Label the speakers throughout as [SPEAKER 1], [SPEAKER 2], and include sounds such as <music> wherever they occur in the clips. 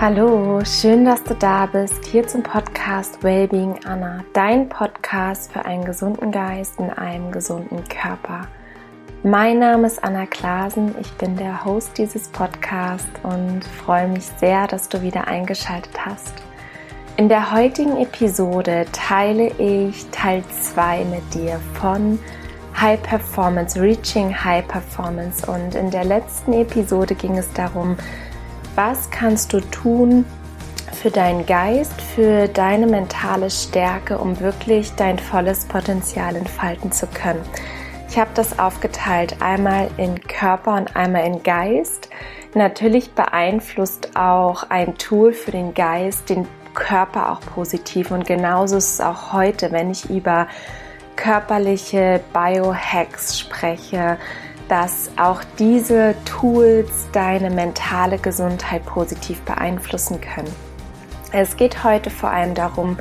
[SPEAKER 1] Hallo, schön, dass du da bist, hier zum Podcast Wellbeing Anna, dein Podcast für einen gesunden Geist in einem gesunden Körper. Mein Name ist Anna Klasen, ich bin der Host dieses Podcasts und freue mich sehr, dass du wieder eingeschaltet hast. In der heutigen Episode teile ich Teil 2 mit dir von High Performance, Reaching High Performance und in der letzten Episode ging es darum, was kannst du tun für deinen Geist, für deine mentale Stärke, um wirklich dein volles Potenzial entfalten zu können. Ich habe das aufgeteilt, einmal in Körper und einmal in Geist. Natürlich beeinflusst auch ein Tool für den Geist den Körper auch positiv und genauso ist es auch heute, wenn ich über körperliche Biohacks spreche, dass auch diese Tools deine mentale Gesundheit positiv beeinflussen können. Es geht heute vor allem darum,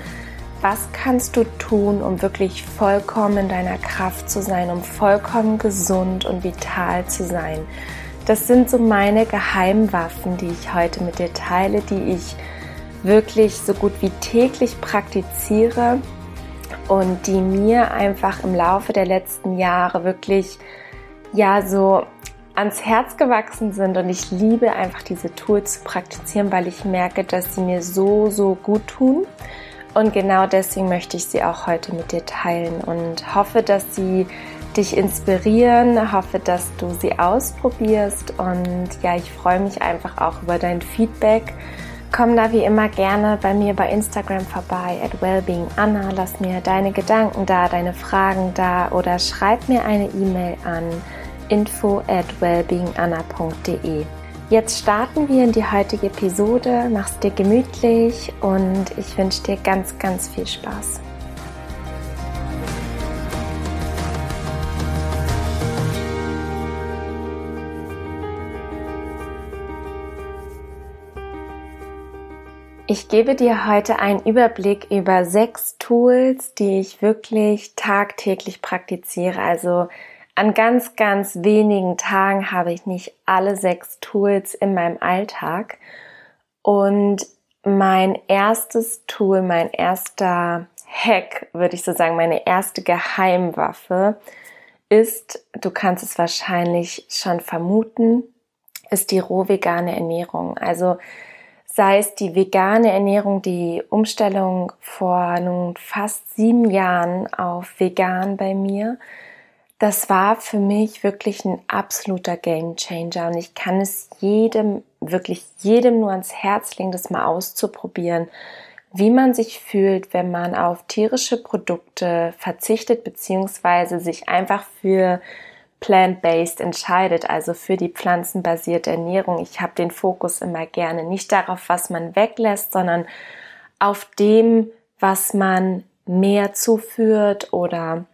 [SPEAKER 1] was kannst du tun, um wirklich vollkommen in deiner Kraft zu sein, um vollkommen gesund und vital zu sein. Das sind so meine Geheimwaffen, die ich heute mit dir teile, die ich wirklich so gut wie täglich praktiziere und die mir einfach im Laufe der letzten Jahre wirklich ja so ans Herz gewachsen sind und ich liebe einfach diese Tools zu praktizieren, weil ich merke, dass sie mir so, so gut tun. Und genau deswegen möchte ich sie auch heute mit dir teilen und hoffe, dass sie dich inspirieren, hoffe, dass du sie ausprobierst und ja, ich freue mich einfach auch über dein Feedback. Komm da wie immer gerne bei mir bei Instagram vorbei, at wellbeinganna. Lass mir deine Gedanken da, deine Fragen da oder schreib mir eine E-Mail an info at wellbeinganna.de. Jetzt starten wir in die heutige Episode. Mach's dir gemütlich und ich wünsche dir ganz, ganz viel Spaß. Ich gebe dir heute einen Überblick über sechs Tools, die ich wirklich tagtäglich praktiziere. Also an ganz, ganz wenigen Tagen habe ich nicht alle sechs Tools in meinem Alltag. Und mein erstes Tool, mein erster Hack, würde ich so sagen, meine erste Geheimwaffe ist, du kannst es wahrscheinlich schon vermuten, ist die roh-vegane Ernährung. Also sei es die vegane Ernährung, die Umstellung vor nun fast sieben Jahren auf vegan bei mir, das war für mich wirklich ein absoluter Game Changer und ich kann es jedem, wirklich jedem nur ans Herz legen, das mal auszuprobieren, wie man sich fühlt, wenn man auf tierische Produkte verzichtet beziehungsweise sich einfach für plant-based entscheidet, also für die pflanzenbasierte Ernährung. Ich habe den Fokus immer gerne nicht darauf, was man weglässt, sondern auf dem, was man mehr zuführt oder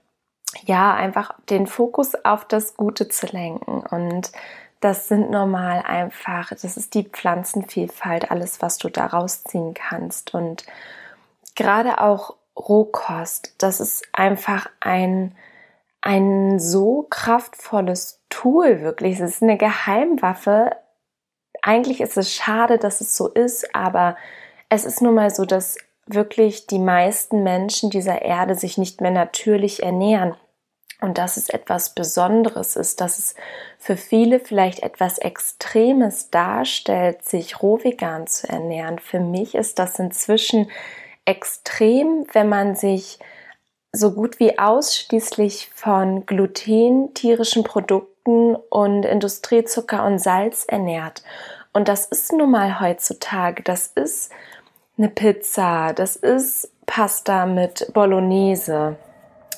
[SPEAKER 1] ja, einfach den Fokus auf das Gute zu lenken. Und das sind normal einfach, das ist die Pflanzenvielfalt, alles, was du da rausziehen kannst. Und gerade auch Rohkost, das ist einfach ein, ein so kraftvolles Tool, wirklich. Es ist eine Geheimwaffe. Eigentlich ist es schade, dass es so ist, aber es ist nun mal so, dass wirklich die meisten Menschen dieser Erde sich nicht mehr natürlich ernähren und dass es etwas Besonderes ist, dass es für viele vielleicht etwas Extremes darstellt, sich roh vegan zu ernähren. Für mich ist das inzwischen extrem, wenn man sich so gut wie ausschließlich von Gluten, tierischen Produkten und Industriezucker und Salz ernährt. Und das ist nun mal heutzutage, das ist eine Pizza, das ist Pasta mit Bolognese,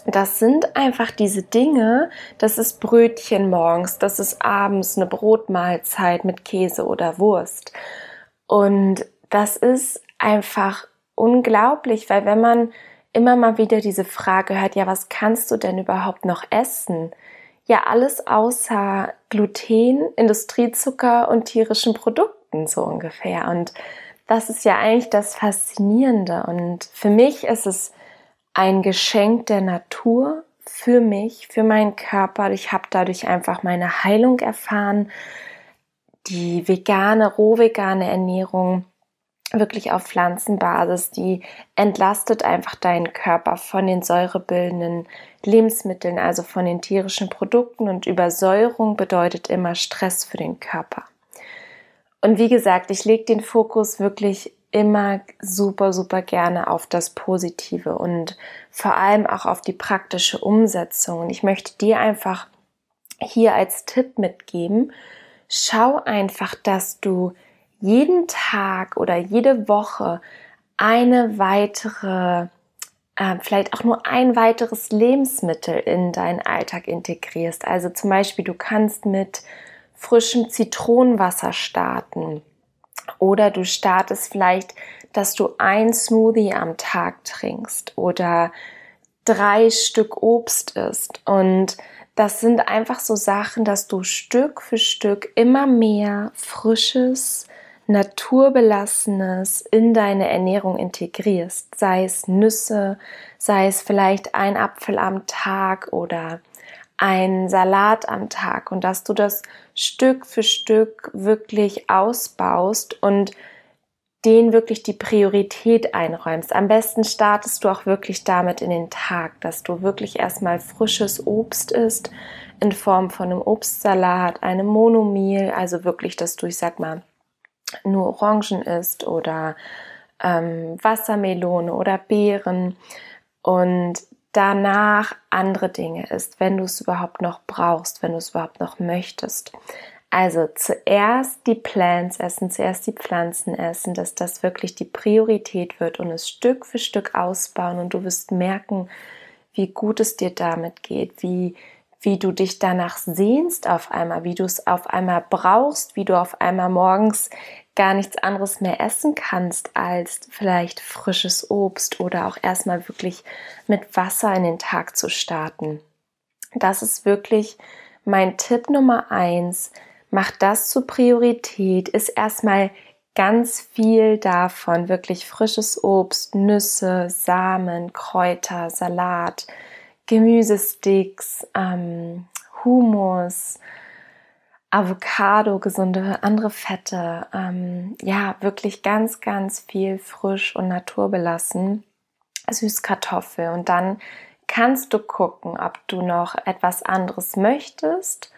[SPEAKER 1] das sind einfach diese Dinge, das ist Brötchen morgens, das ist abends eine Brotmahlzeit mit Käse oder Wurst. Und das ist einfach unglaublich, weil wenn man immer mal wieder diese Frage hört, ja, was kannst du denn überhaupt noch essen? Ja, alles außer Gluten, Industriezucker und tierischen Produkten so ungefähr. Und das ist ja eigentlich das Faszinierende. Und für mich ist es ein Geschenk der Natur für mich, für meinen Körper. Ich habe dadurch einfach meine Heilung erfahren. Die vegane, roh vegane Ernährung wirklich auf Pflanzenbasis, die entlastet einfach deinen Körper von den säurebildenden Lebensmitteln, also von den tierischen Produkten und Übersäuerung bedeutet immer Stress für den Körper. Und wie gesagt, ich lege den Fokus wirklich immer super, super gerne auf das Positive und vor allem auch auf die praktische Umsetzung. Und ich möchte dir einfach hier als Tipp mitgeben, schau einfach, dass du jeden Tag oder jede Woche eine weitere, äh, vielleicht auch nur ein weiteres Lebensmittel in deinen Alltag integrierst. Also zum Beispiel, du kannst mit frischem Zitronenwasser starten. Oder du startest vielleicht, dass du ein Smoothie am Tag trinkst oder drei Stück Obst isst. Und das sind einfach so Sachen, dass du Stück für Stück immer mehr frisches, Naturbelassenes in deine Ernährung integrierst, sei es Nüsse, sei es vielleicht ein Apfel am Tag oder ein Salat am Tag. Und dass du das Stück für Stück wirklich ausbaust und den wirklich die Priorität einräumst. Am besten startest du auch wirklich damit in den Tag, dass du wirklich erstmal frisches Obst isst in Form von einem Obstsalat, einem Monomil, also wirklich, dass du, ich sag mal, nur Orangen isst oder ähm, Wassermelone oder Beeren und danach andere Dinge isst, wenn du es überhaupt noch brauchst, wenn du es überhaupt noch möchtest. Also zuerst die Plants essen, zuerst die Pflanzen essen, dass das wirklich die Priorität wird und es Stück für Stück ausbauen und du wirst merken, wie gut es dir damit geht, wie wie du dich danach sehnst auf einmal, wie du es auf einmal brauchst, wie du auf einmal morgens gar nichts anderes mehr essen kannst als vielleicht frisches Obst oder auch erstmal wirklich mit Wasser in den Tag zu starten. Das ist wirklich mein Tipp Nummer eins. Mach das zur Priorität, ist erstmal ganz viel davon, wirklich frisches Obst, Nüsse, Samen, Kräuter, Salat, Gemüsesticks, ähm, Humus, Avocado, gesunde andere Fette, ähm, ja, wirklich ganz, ganz viel frisch und naturbelassen, Süßkartoffel und dann kannst du gucken, ob du noch etwas anderes möchtest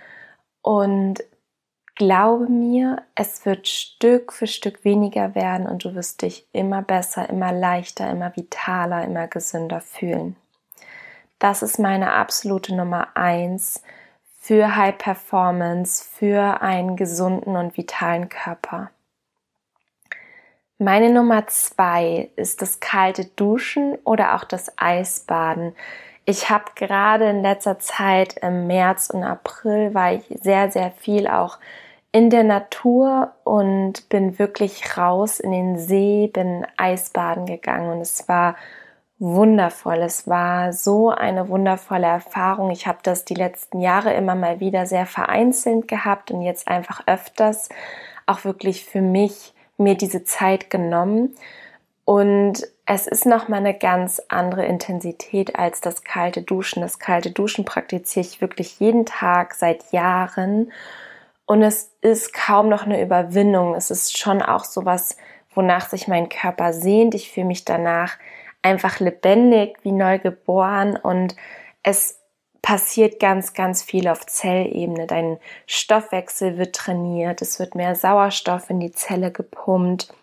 [SPEAKER 1] und glaube mir, es wird Stück für Stück weniger werden und du wirst dich immer besser, immer leichter, immer vitaler, immer gesünder fühlen. Das ist meine absolute Nummer eins für High Performance, für einen gesunden und vitalen Körper. Meine Nummer zwei ist das kalte Duschen oder auch das Eisbaden. Ich habe gerade in letzter Zeit im März und April war ich sehr, sehr viel auch in der Natur und bin wirklich raus in den See, bin Eisbaden gegangen und es war wundervoll. Es war so eine wundervolle Erfahrung. Ich habe das die letzten Jahre immer mal wieder sehr vereinzelt gehabt und jetzt einfach öfters auch wirklich für mich mir diese Zeit genommen. Und es ist nochmal eine ganz andere Intensität als das kalte Duschen. Das kalte Duschen praktiziere ich wirklich jeden Tag seit Jahren. Und es ist kaum noch eine Überwindung. Es ist schon auch sowas, wonach sich mein Körper sehnt. Ich fühle mich danach einfach lebendig, wie neu geboren und es passiert ganz, ganz viel auf Zellebene. Dein Stoffwechsel wird trainiert, es wird mehr Sauerstoff in die Zelle gepumpt.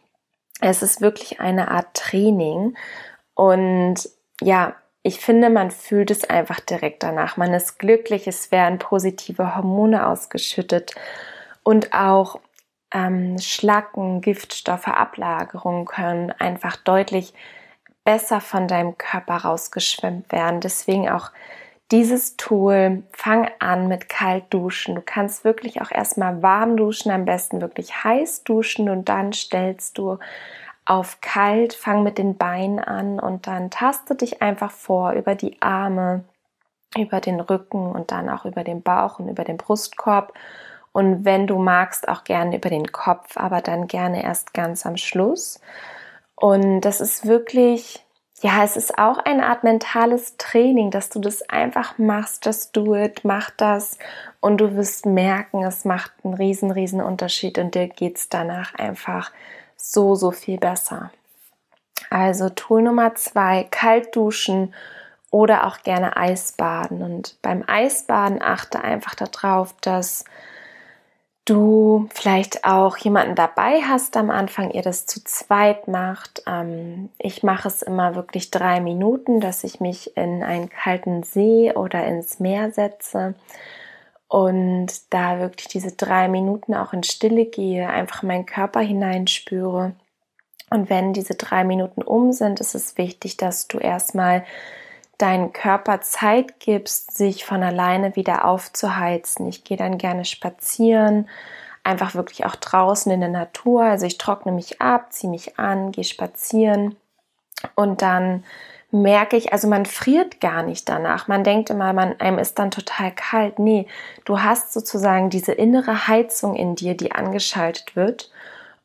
[SPEAKER 1] Es ist wirklich eine Art Training und ja, ich finde, man fühlt es einfach direkt danach. Man ist glücklich, es werden positive Hormone ausgeschüttet und auch ähm, Schlacken, Giftstoffe, Ablagerungen können einfach deutlich besser von deinem Körper rausgeschwemmt werden. Deswegen auch dieses Tool, fang an mit kalt duschen. Du kannst wirklich auch erstmal warm duschen, am besten wirklich heiß duschen und dann stellst du auf kalt, fang mit den Beinen an und dann taste dich einfach vor über die Arme, über den Rücken und dann auch über den Bauch und über den Brustkorb. Und wenn du magst, auch gerne über den Kopf, aber dann gerne erst ganz am Schluss. Und das ist wirklich, ja, es ist auch eine Art mentales Training, dass du das einfach machst, just do it, mach das und du wirst merken, es macht einen riesen, riesen Unterschied und dir geht's danach einfach so, so viel besser. Also Tool Nummer zwei, kalt duschen oder auch gerne Eisbaden. Und beim Eisbaden achte einfach darauf, dass du vielleicht auch jemanden dabei hast am Anfang, ihr das zu zweit macht. Ähm, ich mache es immer wirklich drei Minuten, dass ich mich in einen kalten See oder ins Meer setze und da wirklich diese drei Minuten auch in Stille gehe, einfach meinen Körper hineinspüre. Und wenn diese drei Minuten um sind, ist es wichtig, dass du erstmal deinen Körper Zeit gibst, sich von alleine wieder aufzuheizen. Ich gehe dann gerne spazieren, einfach wirklich auch draußen in der Natur. Also ich trockne mich ab, ziehe mich an, gehe spazieren und dann merke ich, also man friert gar nicht danach. Man denkt immer, man, einem ist dann total kalt. Nee, du hast sozusagen diese innere Heizung in dir, die angeschaltet wird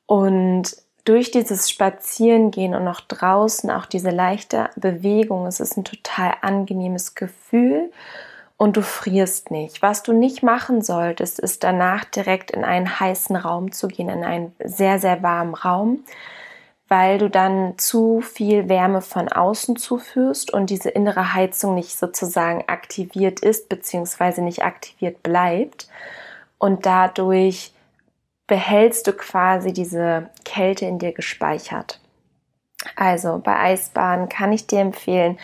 [SPEAKER 1] und durch dieses Spazierengehen und noch draußen auch diese leichte Bewegung, es ist ein total angenehmes Gefühl und du frierst nicht. Was du nicht machen solltest, ist danach direkt in einen heißen Raum zu gehen, in einen sehr, sehr warmen Raum, weil du dann zu viel Wärme von außen zuführst und diese innere Heizung nicht sozusagen aktiviert ist, beziehungsweise nicht aktiviert bleibt und dadurch behältst du quasi diese Kälte in dir gespeichert. Also bei Eisbaden kann ich dir empfehlen,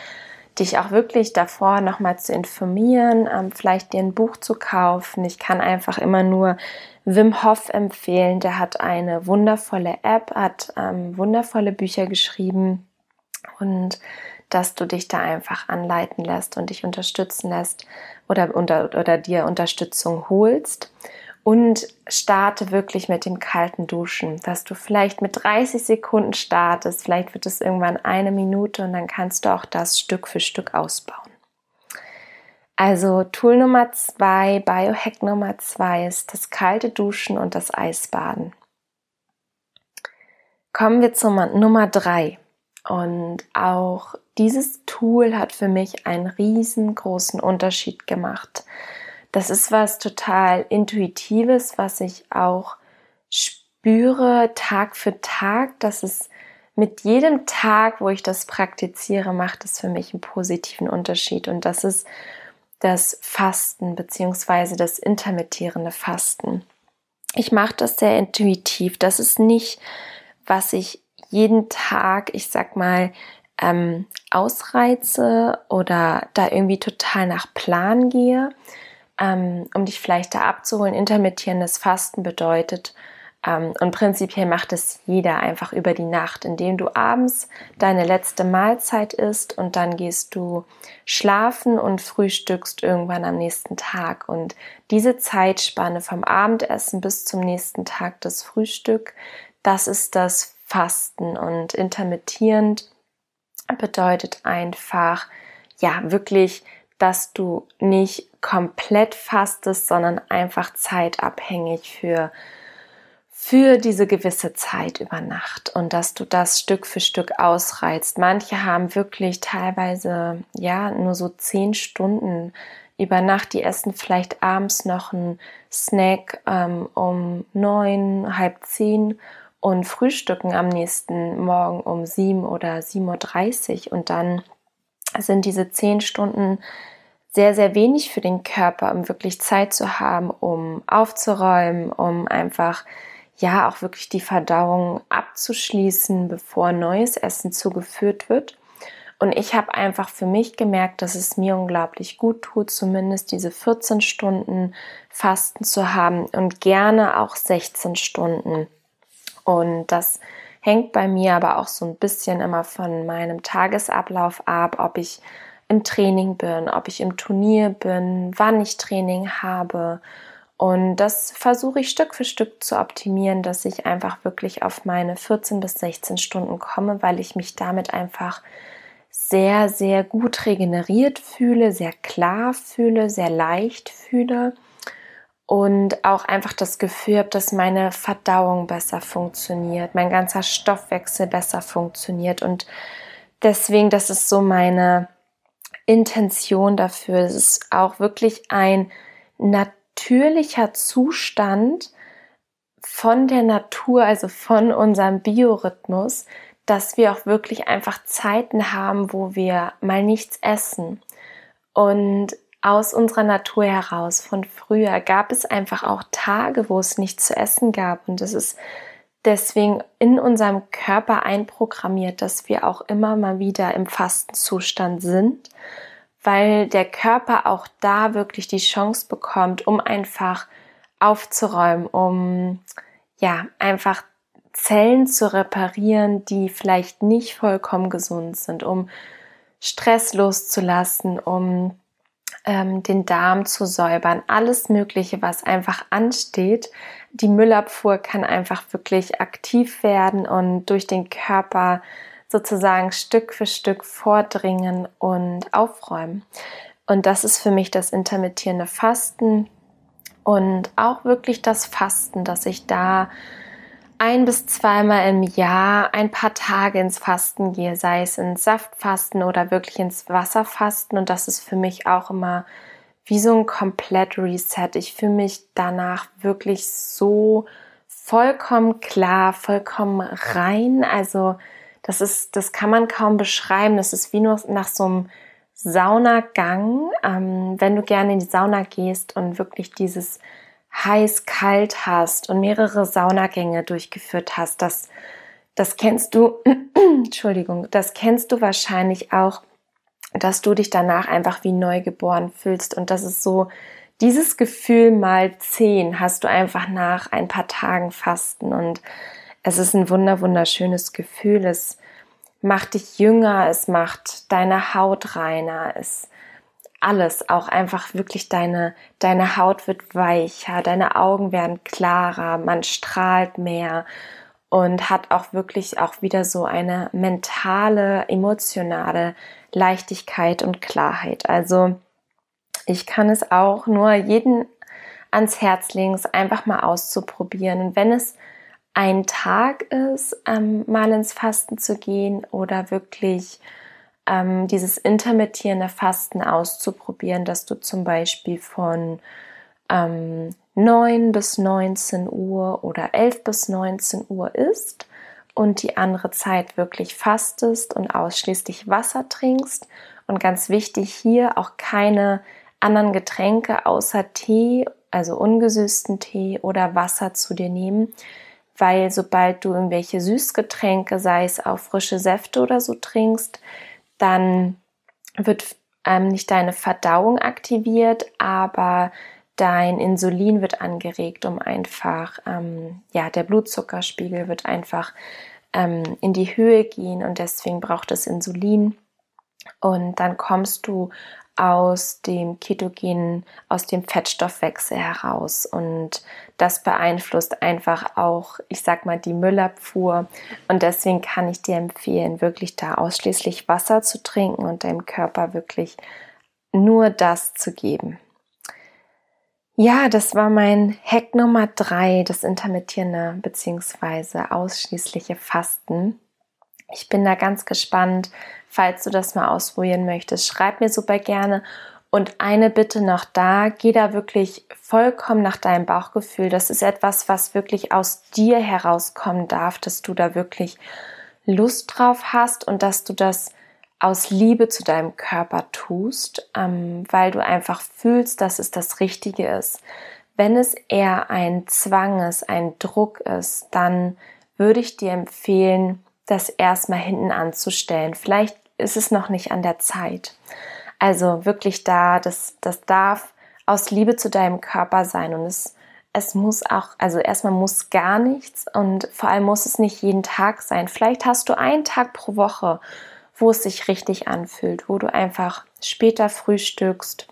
[SPEAKER 1] dich auch wirklich davor nochmal zu informieren, ähm, vielleicht dir ein Buch zu kaufen. Ich kann einfach immer nur Wim Hof empfehlen. Der hat eine wundervolle App, hat ähm, wundervolle Bücher geschrieben und dass du dich da einfach anleiten lässt und dich unterstützen lässt oder, oder, oder dir Unterstützung holst und starte wirklich mit dem kalten Duschen, dass du vielleicht mit 30 Sekunden startest, vielleicht wird es irgendwann eine Minute und dann kannst du auch das Stück für Stück ausbauen. Also Tool Nummer zwei, Biohack Nummer zwei ist das kalte Duschen und das Eisbaden. Kommen wir zur Nummer drei. Und auch dieses Tool hat für mich einen riesengroßen Unterschied gemacht das ist was total Intuitives, was ich auch spüre Tag für Tag, dass es mit jedem Tag, wo ich das praktiziere, macht es für mich einen positiven Unterschied. Und das ist das Fasten beziehungsweise das intermittierende Fasten. Ich mache das sehr intuitiv. Das ist nicht, was ich jeden Tag, ich sag mal, ähm, ausreize oder da irgendwie total nach Plan gehe, ähm, um dich vielleicht da abzuholen, intermittierendes Fasten bedeutet, ähm, und prinzipiell macht es jeder einfach über die Nacht, indem du abends deine letzte Mahlzeit isst und dann gehst du schlafen und frühstückst irgendwann am nächsten Tag. Und diese Zeitspanne vom Abendessen bis zum nächsten Tag das Frühstück, das ist das Fasten und intermittierend bedeutet einfach, ja, wirklich, dass du nicht komplett fastest, sondern einfach zeitabhängig für für diese gewisse Zeit über Nacht und dass du das Stück für Stück ausreizt. Manche haben wirklich teilweise ja nur so zehn Stunden über Nacht. Die essen vielleicht abends noch einen Snack ähm, um neun, halb zehn und frühstücken am nächsten Morgen um sieben oder sieben Uhr dreißig und dann sind diese zehn Stunden sehr, sehr wenig für den Körper, um wirklich Zeit zu haben, um aufzuräumen, um einfach ja auch wirklich die Verdauung abzuschließen, bevor neues Essen zugeführt wird. Und ich habe einfach für mich gemerkt, dass es mir unglaublich gut tut, zumindest diese 14 Stunden Fasten zu haben und gerne auch 16 Stunden. Und das hängt bei mir aber auch so ein bisschen immer von meinem Tagesablauf ab, ob ich im Training bin, ob ich im Turnier bin, wann ich Training habe. Und das versuche ich Stück für Stück zu optimieren, dass ich einfach wirklich auf meine 14 bis 16 Stunden komme, weil ich mich damit einfach sehr, sehr gut regeneriert fühle, sehr klar fühle, sehr leicht fühle und auch einfach das Gefühl habe, dass meine Verdauung besser funktioniert, mein ganzer Stoffwechsel besser funktioniert und deswegen, das ist so meine Intention dafür. Es ist auch wirklich ein natürlicher Zustand von der Natur, also von unserem Biorhythmus, dass wir auch wirklich einfach Zeiten haben, wo wir mal nichts essen. Und aus unserer Natur heraus von früher gab es einfach auch Tage, wo es nichts zu essen gab. Und das ist deswegen in unserem Körper einprogrammiert, dass wir auch immer mal wieder im Fastenzustand sind, weil der Körper auch da wirklich die Chance bekommt, um einfach aufzuräumen, um ja einfach Zellen zu reparieren, die vielleicht nicht vollkommen gesund sind, um Stress loszulassen, um ähm, den Darm zu säubern, alles Mögliche, was einfach ansteht. Die Müllabfuhr kann einfach wirklich aktiv werden und durch den Körper sozusagen Stück für Stück vordringen und aufräumen. Und das ist für mich das intermittierende Fasten und auch wirklich das Fasten, dass ich da ein bis zweimal im Jahr ein paar Tage ins Fasten gehe, sei es ins Saftfasten oder wirklich ins Wasserfasten. Und das ist für mich auch immer wie so ein komplett Reset. Ich fühle mich danach wirklich so vollkommen klar, vollkommen rein. Also das ist, das kann man kaum beschreiben. Das ist wie nur nach so einem Saunagang. Ähm, wenn du gerne in die Sauna gehst und wirklich dieses heiß-kalt hast und mehrere Saunagänge durchgeführt hast, das, das kennst du, <clears throat> Entschuldigung, das kennst du wahrscheinlich auch, dass du dich danach einfach wie neugeboren fühlst und das ist so, dieses Gefühl mal zehn hast du einfach nach ein paar Tagen Fasten und es ist ein wunder, wunderschönes Gefühl. Es macht dich jünger, es macht deine Haut reiner, es alles, auch einfach wirklich deine, deine Haut wird weicher, deine Augen werden klarer, man strahlt mehr und hat auch wirklich auch wieder so eine mentale, emotionale Leichtigkeit und Klarheit. Also ich kann es auch nur jeden ans Herz legen, es einfach mal auszuprobieren. Und wenn es ein Tag ist, ähm, mal ins Fasten zu gehen oder wirklich ähm, dieses intermittierende Fasten auszuprobieren, dass du zum Beispiel von ähm, 9 bis 19 Uhr oder 11 bis 19 Uhr isst und die andere Zeit wirklich fastest und ausschließlich Wasser trinkst. Und ganz wichtig hier auch keine anderen Getränke außer Tee, also ungesüßten Tee oder Wasser zu dir nehmen, weil sobald du irgendwelche Süßgetränke, sei es auch frische Säfte oder so trinkst, dann wird ähm, nicht deine Verdauung aktiviert, aber dein Insulin wird angeregt, um einfach, ähm, ja, der Blutzuckerspiegel wird einfach ähm, in die Höhe gehen und deswegen braucht es Insulin. Und dann kommst du aus dem ketogenen, aus dem Fettstoffwechsel heraus. Und das beeinflusst einfach auch, ich sag mal, die Müllabfuhr. Und deswegen kann ich dir empfehlen, wirklich da ausschließlich Wasser zu trinken und deinem Körper wirklich nur das zu geben. Ja, das war mein Hack Nummer drei, das intermittierende bzw. ausschließliche Fasten. Ich bin da ganz gespannt, falls du das mal ausprobieren möchtest. Schreib mir super gerne. Und eine Bitte noch da, geh da wirklich vollkommen nach deinem Bauchgefühl. Das ist etwas, was wirklich aus dir herauskommen darf, dass du da wirklich Lust drauf hast und dass du das aus Liebe zu deinem Körper tust, ähm, weil du einfach fühlst, dass es das Richtige ist. Wenn es eher ein Zwang ist, ein Druck ist, dann würde ich dir empfehlen, das erstmal hinten anzustellen. Vielleicht ist es noch nicht an der Zeit. Also wirklich da, das, das darf aus Liebe zu deinem Körper sein und es, es muss auch, also erstmal muss gar nichts und vor allem muss es nicht jeden Tag sein. Vielleicht hast du einen Tag pro Woche, wo es sich richtig anfühlt, wo du einfach später frühstückst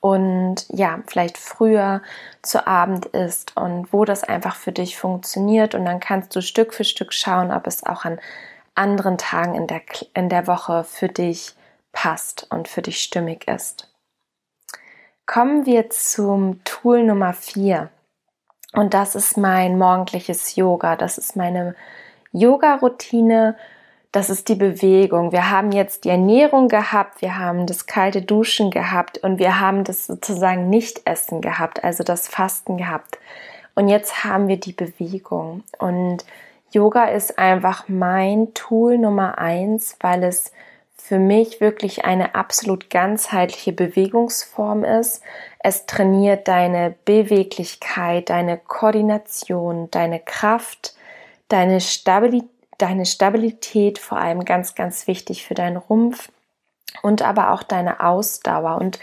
[SPEAKER 1] und ja, vielleicht früher zu Abend isst und wo das einfach für dich funktioniert und dann kannst du Stück für Stück schauen, ob es auch an anderen Tagen in der, in der Woche für dich passt und für dich stimmig ist. Kommen wir zum Tool Nummer 4. Und das ist mein morgendliches Yoga. Das ist meine Yoga-Routine. Das ist die Bewegung. Wir haben jetzt die Ernährung gehabt, wir haben das kalte Duschen gehabt und wir haben das sozusagen Nicht-Essen gehabt, also das Fasten gehabt. Und jetzt haben wir die Bewegung. Und Yoga ist einfach mein Tool Nummer eins, weil es für mich wirklich eine absolut ganzheitliche Bewegungsform ist. Es trainiert deine Beweglichkeit, deine Koordination, deine Kraft, deine Stabilität, deine Stabilität, vor allem ganz, ganz wichtig für deinen Rumpf und aber auch deine Ausdauer und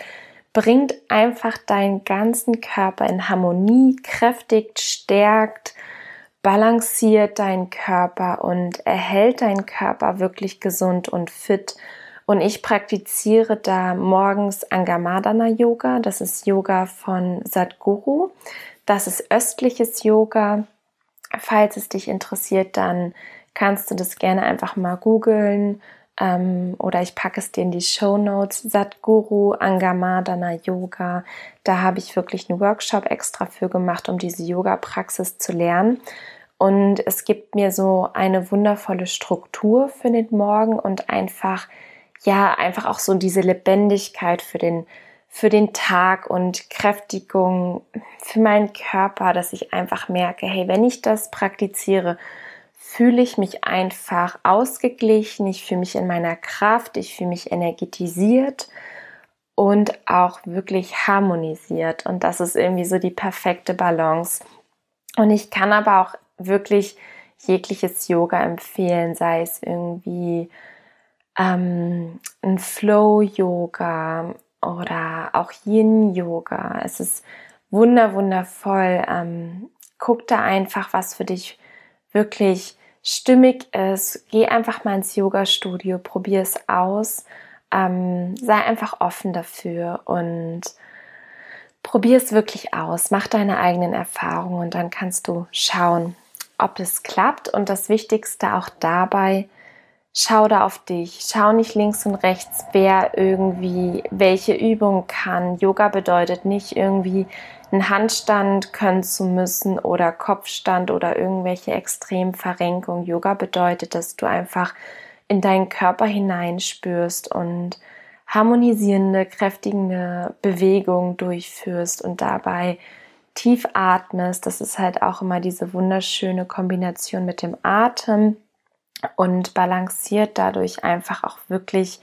[SPEAKER 1] bringt einfach deinen ganzen Körper in Harmonie, kräftigt, stärkt, balanciert deinen Körper und erhält deinen Körper wirklich gesund und fit. Und ich praktiziere da morgens Angamadana Yoga. Das ist Yoga von Sadhguru. Das ist östliches Yoga. Falls es dich interessiert, dann kannst du das gerne einfach mal googeln ähm, oder ich packe es dir in die Show Notes. Sadhguru Angamadana Yoga. Da habe ich wirklich einen Workshop extra für gemacht, um diese Yoga-Praxis zu lernen. Und es gibt mir so eine wundervolle Struktur für den Morgen und einfach, ja, einfach auch so diese Lebendigkeit für den, für den Tag und Kräftigung für meinen Körper, dass ich einfach merke, hey, wenn ich das praktiziere, fühle ich mich einfach ausgeglichen, ich fühle mich in meiner Kraft, ich fühle mich energetisiert und auch wirklich harmonisiert. Und das ist irgendwie so die perfekte Balance. Und ich kann aber auch wirklich jegliches Yoga empfehlen, sei es irgendwie ähm, ein Flow-Yoga oder auch Yin-Yoga. Es ist wunder wundervoll. Ähm, guck da einfach, was für dich wirklich stimmig ist. Geh einfach mal ins Yoga-Studio, probier es aus. Ähm, sei einfach offen dafür und probier es wirklich aus. Mach deine eigenen Erfahrungen und dann kannst du schauen, ob es klappt. Und das Wichtigste auch dabei, schau da auf dich. Schau nicht links und rechts, wer irgendwie welche Übung kann. Yoga bedeutet nicht irgendwie einen Handstand können zu müssen oder Kopfstand oder irgendwelche Extremverrenkungen. Yoga bedeutet, dass du einfach in deinen Körper hineinspürst und harmonisierende, kräftigende Bewegungen durchführst und dabei tief atmest. Das ist halt auch immer diese wunderschöne Kombination mit dem Atem und balanciert dadurch einfach auch wirklich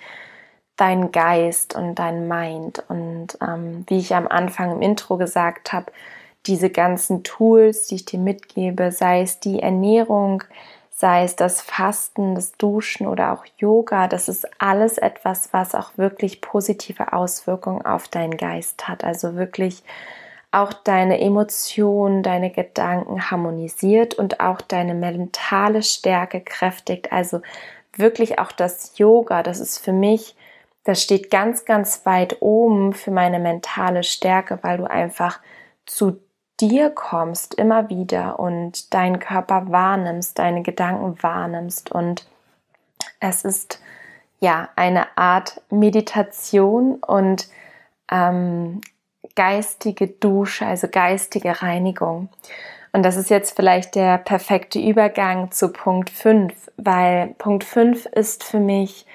[SPEAKER 1] dein Geist und dein Mind. Und ähm, wie ich am Anfang im Intro gesagt habe, diese ganzen Tools, die ich dir mitgebe, sei es die Ernährung, sei es das Fasten, das Duschen oder auch Yoga, das ist alles etwas, was auch wirklich positive Auswirkungen auf deinen Geist hat. Also wirklich auch deine Emotionen, deine Gedanken harmonisiert und auch deine mentale Stärke kräftigt. Also wirklich auch das Yoga, das ist für mich das steht ganz, ganz weit oben für meine mentale Stärke, weil du einfach zu dir kommst immer wieder und deinen Körper wahrnimmst, deine Gedanken wahrnimmst und es ist ja eine Art Meditation und ähm, geistige Dusche, also geistige Reinigung. Und das ist jetzt vielleicht der perfekte Übergang zu Punkt 5, weil Punkt 5 ist für mich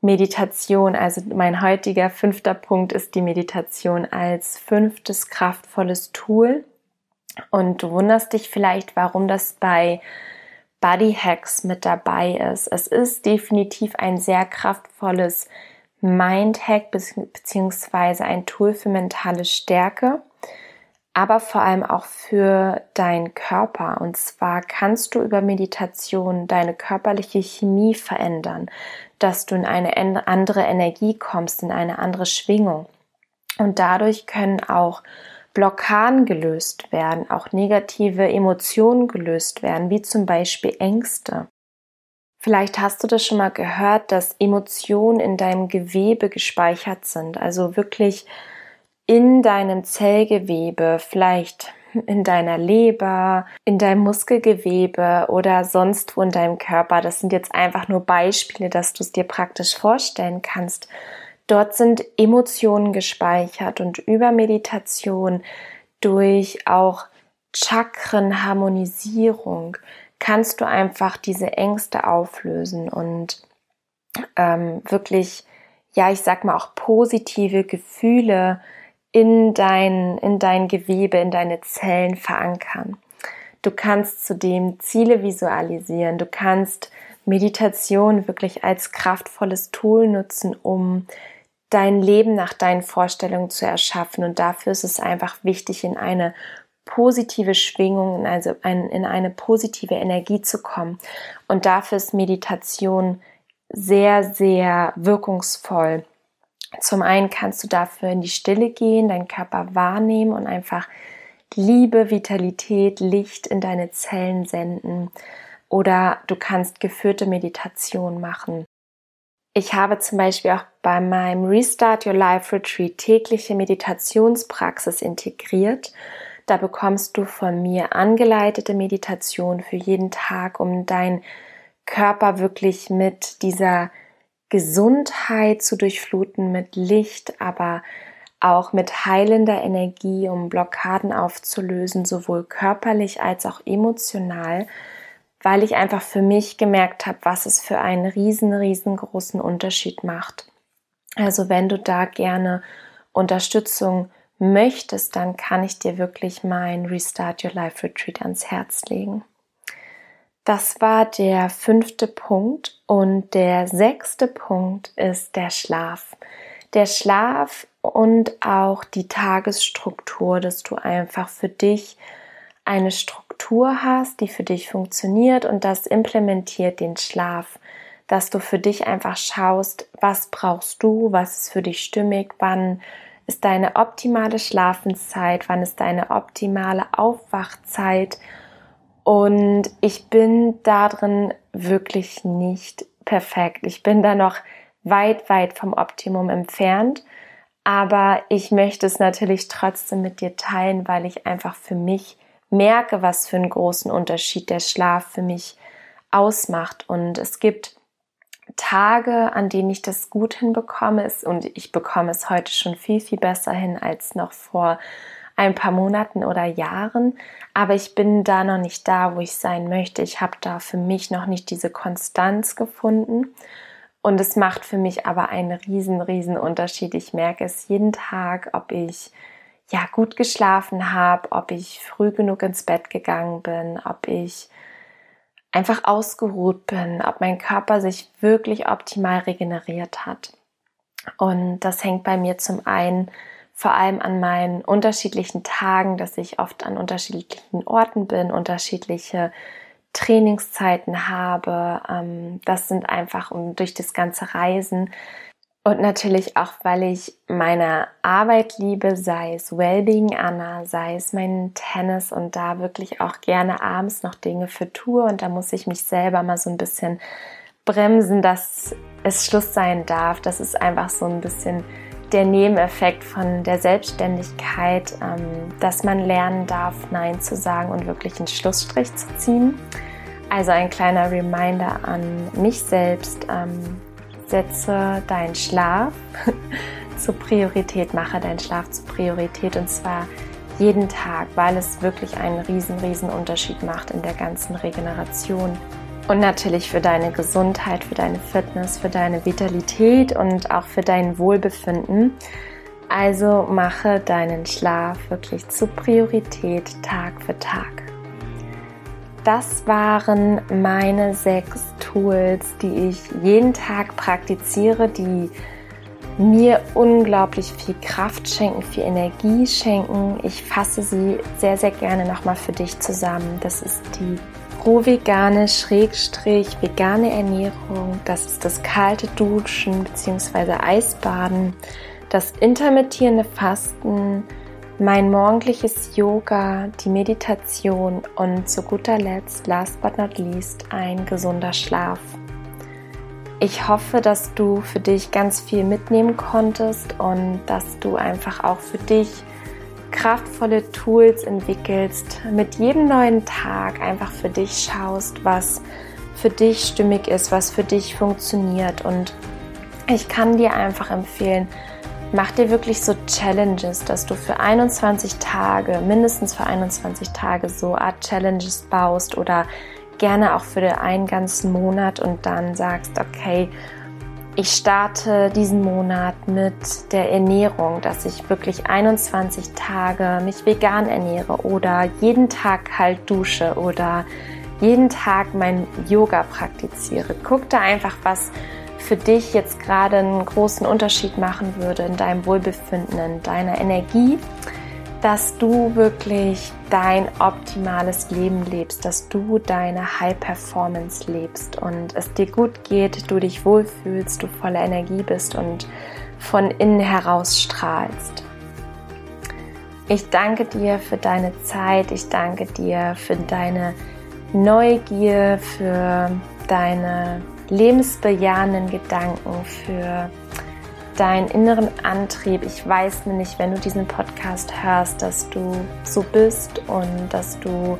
[SPEAKER 1] Meditation, also mein heutiger fünfter Punkt ist die Meditation als fünftes kraftvolles Tool. Und du wunderst dich vielleicht, warum das bei Body Hacks mit dabei ist. Es ist definitiv ein sehr kraftvolles Mind Hack beziehungsweise ein Tool für mentale Stärke, aber vor allem auch für deinen Körper. Und zwar kannst du über Meditation deine körperliche Chemie verändern dass du in eine andere Energie kommst, in eine andere Schwingung. Und dadurch können auch Blockaden gelöst werden, auch negative Emotionen gelöst werden, wie zum Beispiel Ängste. Vielleicht hast du das schon mal gehört, dass Emotionen in deinem Gewebe gespeichert sind, also wirklich in deinem Zellgewebe, vielleicht in deiner Leber, in deinem Muskelgewebe oder sonst wo in deinem Körper. Das sind jetzt einfach nur Beispiele, dass du es dir praktisch vorstellen kannst. Dort sind Emotionen gespeichert und über Meditation durch auch Chakrenharmonisierung kannst du einfach diese Ängste auflösen und ähm, wirklich, ja, ich sag mal auch positive Gefühle in dein, in dein Gewebe, in deine Zellen verankern. Du kannst zudem Ziele visualisieren. Du kannst Meditation wirklich als kraftvolles Tool nutzen, um dein Leben nach deinen Vorstellungen zu erschaffen. Und dafür ist es einfach wichtig, in eine positive Schwingung, also in eine positive Energie zu kommen. Und dafür ist Meditation sehr, sehr wirkungsvoll. Zum einen kannst du dafür in die Stille gehen, deinen Körper wahrnehmen und einfach Liebe, Vitalität, Licht in deine Zellen senden. Oder du kannst geführte Meditation machen. Ich habe zum Beispiel auch bei meinem Restart Your Life Retreat tägliche Meditationspraxis integriert. Da bekommst du von mir angeleitete Meditation für jeden Tag, um deinen Körper wirklich mit dieser Gesundheit zu durchfluten, mit Licht, aber auch mit heilender Energie, um Blockaden aufzulösen, sowohl körperlich als auch emotional, weil ich einfach für mich gemerkt habe, was es für einen riesen, riesengroßen Unterschied macht. Also wenn du da gerne Unterstützung möchtest, dann kann ich dir wirklich mein Restart Your Life Retreat ans Herz legen. Das war der fünfte Punkt und der sechste Punkt ist der Schlaf. Der Schlaf und auch die Tagesstruktur, dass du einfach für dich eine Struktur hast, die für dich funktioniert und das implementiert den Schlaf, dass du für dich einfach schaust, was brauchst du, was ist für dich stimmig, wann ist deine optimale Schlafenszeit, wann ist deine optimale Aufwachzeit und ich bin darin wirklich nicht perfekt. Ich bin da noch weit, weit vom Optimum entfernt. Aber ich möchte es natürlich trotzdem mit dir teilen, weil ich einfach für mich merke, was für einen großen Unterschied der Schlaf für mich ausmacht. Und es gibt Tage, an denen ich das gut hinbekomme und ich bekomme es heute schon viel, viel besser hin als noch vor ein paar Monaten oder Jahren. Aber ich bin da noch nicht da, wo ich sein möchte. Ich habe da für mich noch nicht diese Konstanz gefunden. Und es macht für mich aber einen riesen, riesen Unterschied. Ich merke es jeden Tag, ob ich ja gut geschlafen habe, ob ich früh genug ins Bett gegangen bin, ob ich einfach ausgeruht bin, ob mein Körper sich wirklich optimal regeneriert hat. Und das hängt bei mir zum einen vor allem an meinen unterschiedlichen Tagen, dass ich oft an unterschiedlichen Orten bin, unterschiedliche Trainingszeiten habe. Ähm, das sind einfach durch das ganze Reisen und natürlich auch, weil ich meine Arbeit liebe, sei es Wellbeing Anna, sei es mein Tennis und da wirklich auch gerne abends noch Dinge für tue und da muss ich mich selber mal so ein bisschen bremsen, dass es Schluss sein darf. Das ist einfach so ein bisschen der Nebeneffekt von der Selbstständigkeit, ähm, dass man lernen darf, Nein zu sagen und wirklich einen Schlussstrich zu ziehen. Also ein kleiner Reminder an mich selbst. Setze deinen Schlaf <laughs> zur Priorität, mache deinen Schlaf zur Priorität und zwar jeden Tag, weil es wirklich einen riesen, riesen Unterschied macht in der ganzen Regeneration. Und natürlich für deine Gesundheit, für deine Fitness, für deine Vitalität und auch für dein Wohlbefinden. Also mache deinen Schlaf wirklich zur Priorität Tag für Tag das waren meine sechs Tools, die ich jeden Tag praktiziere, die mir unglaublich viel Kraft schenken, viel Energie schenken. Ich fasse sie sehr, sehr gerne nochmal für dich zusammen. Das ist die rohvegane Schrägstrich vegane Ernährung. Das ist das kalte Duschen bzw. Eisbaden, das intermittierende Fasten, mein morgendliches Yoga, die Meditation und zu guter Letzt, last but not least, ein gesunder Schlaf. Ich hoffe, dass du für dich ganz viel mitnehmen konntest und dass du einfach auch für dich kraftvolle Tools entwickelst, mit jedem neuen Tag einfach für dich schaust, was für dich stimmig ist, was für dich funktioniert. Und ich kann dir einfach empfehlen, Mach dir wirklich so Challenges, dass du für 21 Tage, mindestens für 21 Tage so Art Challenges baust oder gerne auch für einen ganzen Monat und dann sagst, okay, Ich starte diesen Monat mit der Ernährung, dass ich wirklich 21 Tage mich vegan ernähre oder jeden Tag kalt dusche oder jeden Tag mein Yoga praktiziere. Guck da einfach, was für dich jetzt gerade einen großen Unterschied machen würde in deinem Wohlbefinden, in deiner Energie, dass du wirklich dein optimales Leben lebst, dass du deine High Performance lebst und es dir gut geht, du dich wohlfühlst, du voller Energie bist und von innen heraus strahlst. Ich danke dir für deine Zeit, ich danke dir für deine Neugier, für deine lebensbejahenden Gedanken, für deinen inneren Antrieb. Ich weiß nämlich, wenn du diesen Podcast hörst, dass du so bist und dass du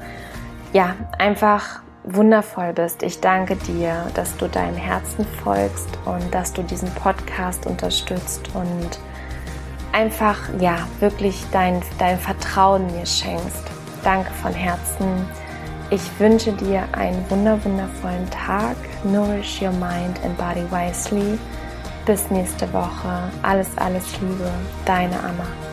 [SPEAKER 1] ja einfach wundervoll bist. Ich danke dir, dass du deinem Herzen folgst und dass du diesen Podcast unterstützt und einfach ja wirklich dein, dein Vertrauen mir schenkst. Danke von Herzen. Ich wünsche dir einen wunderwundervollen Tag. Nourish your mind and body wisely. Bis nächste Woche. Alles, alles Liebe. Deine Anna.